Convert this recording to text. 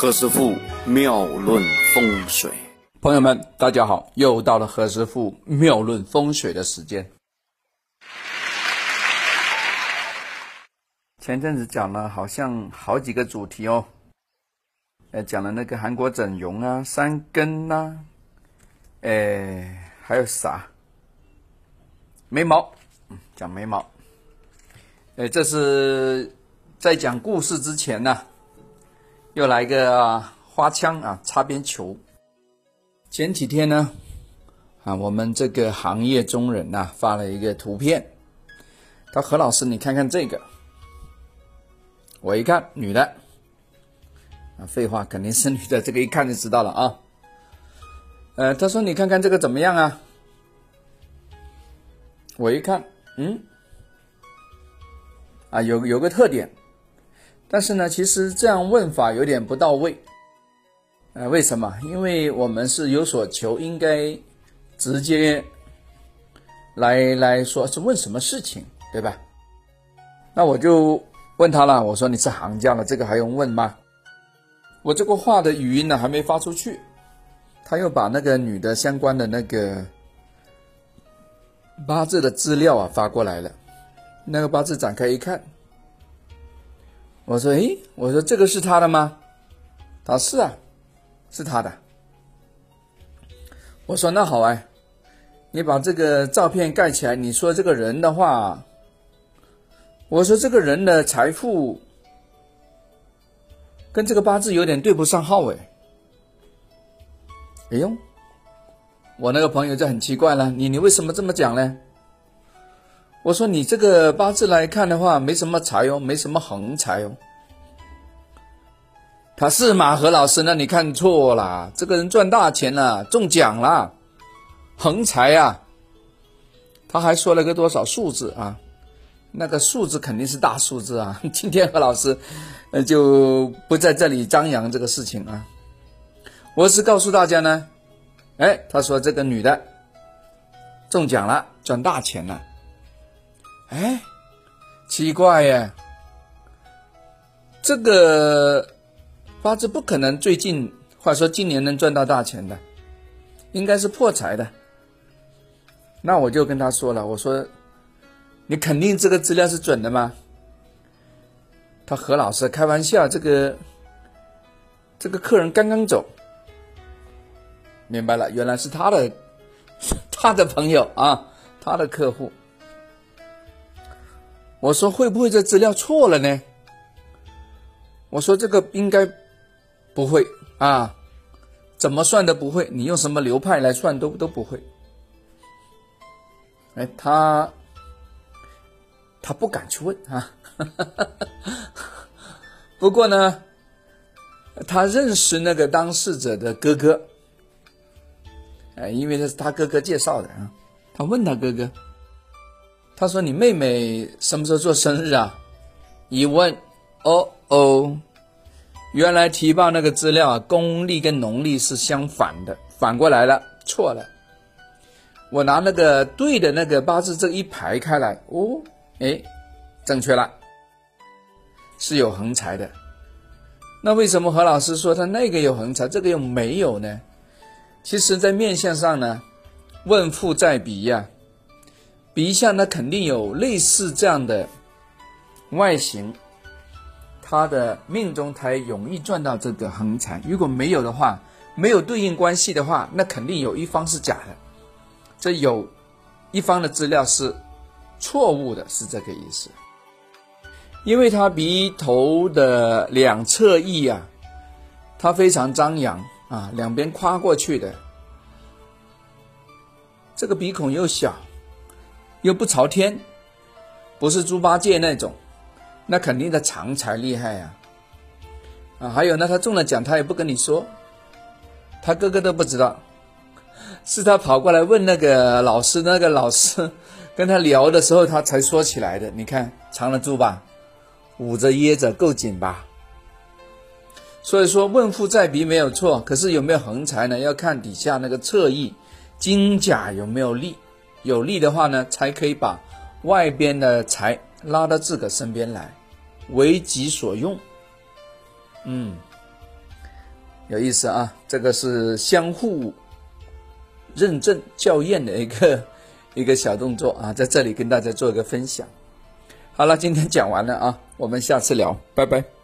何师傅妙论风水，朋友们，大家好，又到了何师傅妙论风水的时间。前阵子讲了好像好几个主题哦，呃，讲了那个韩国整容啊，三根呐，哎，还有啥？眉毛，讲眉毛。哎，这是在讲故事之前呢。又来个花枪啊，擦边球。前几天呢，啊，我们这个行业中人呐发了一个图片，他何老师，你看看这个。我一看，女的，啊，废话，肯定是女的，这个一看就知道了啊。呃，他说你看看这个怎么样啊？我一看，嗯，啊，有有个特点。但是呢，其实这样问法有点不到位。呃，为什么？因为我们是有所求，应该直接来来说是问什么事情，对吧？那我就问他了，我说你是行家了，这个还用问吗？我这个话的语音呢还没发出去，他又把那个女的相关的那个八字的资料啊发过来了，那个八字展开一看。我说：“诶，我说这个是他的吗？”他说：“是啊，是他的。”我说：“那好啊，你把这个照片盖起来。你说这个人的话，我说这个人的财富跟这个八字有点对不上号哎。”哎呦，我那个朋友就很奇怪了，你你为什么这么讲呢？我说你这个八字来看的话，没什么财哦，没什么横财哦。他是马何老师，那你看错了，这个人赚大钱了，中奖了，横财啊。他还说了个多少数字啊？那个数字肯定是大数字啊。今天何老师，呃，就不在这里张扬这个事情啊。我是告诉大家呢，哎，他说这个女的中奖了，赚大钱了。哎，奇怪呀，这个八字不可能最近，或者说今年能赚到大钱的，应该是破财的。那我就跟他说了，我说你肯定这个资料是准的吗？他何老师开玩笑，这个这个客人刚刚走，明白了，原来是他的 他的朋友啊，他的客户。我说会不会这资料错了呢？我说这个应该不会啊，怎么算都不会，你用什么流派来算都都不会。哎，他他不敢去问啊，不过呢，他认识那个当事者的哥哥，哎，因为这是他哥哥介绍的啊，他问他哥哥。他说：“你妹妹什么时候做生日啊？”一问，哦哦，原来提报那个资料啊，公历跟农历是相反的，反过来了，错了。我拿那个对的那个八字这一排开来，哦，哎，正确了，是有横财的。那为什么何老师说他那个有横财，这个又没有呢？其实，在面相上呢，问富在彼呀。鼻相那肯定有类似这样的外形，他的命中才容易赚到这个横财。如果没有的话，没有对应关系的话，那肯定有一方是假的，这有一方的资料是错误的，是这个意思。因为他鼻头的两侧翼啊，它非常张扬啊，两边跨过去的，这个鼻孔又小。又不朝天，不是猪八戒那种，那肯定的藏才厉害呀！啊，还有呢，他中了奖，他也不跟你说，他哥哥都不知道，是他跑过来问那个老师，那个老师跟他聊的时候，他才说起来的。你看，藏得住吧？捂着掖着够紧吧？所以说，问富在鼻没有错，可是有没有横财呢？要看底下那个侧翼金甲有没有力。有利的话呢，才可以把外边的财拉到自个身边来，为己所用。嗯，有意思啊，这个是相互认证校验的一个一个小动作啊，在这里跟大家做一个分享。好了，今天讲完了啊，我们下次聊，拜拜。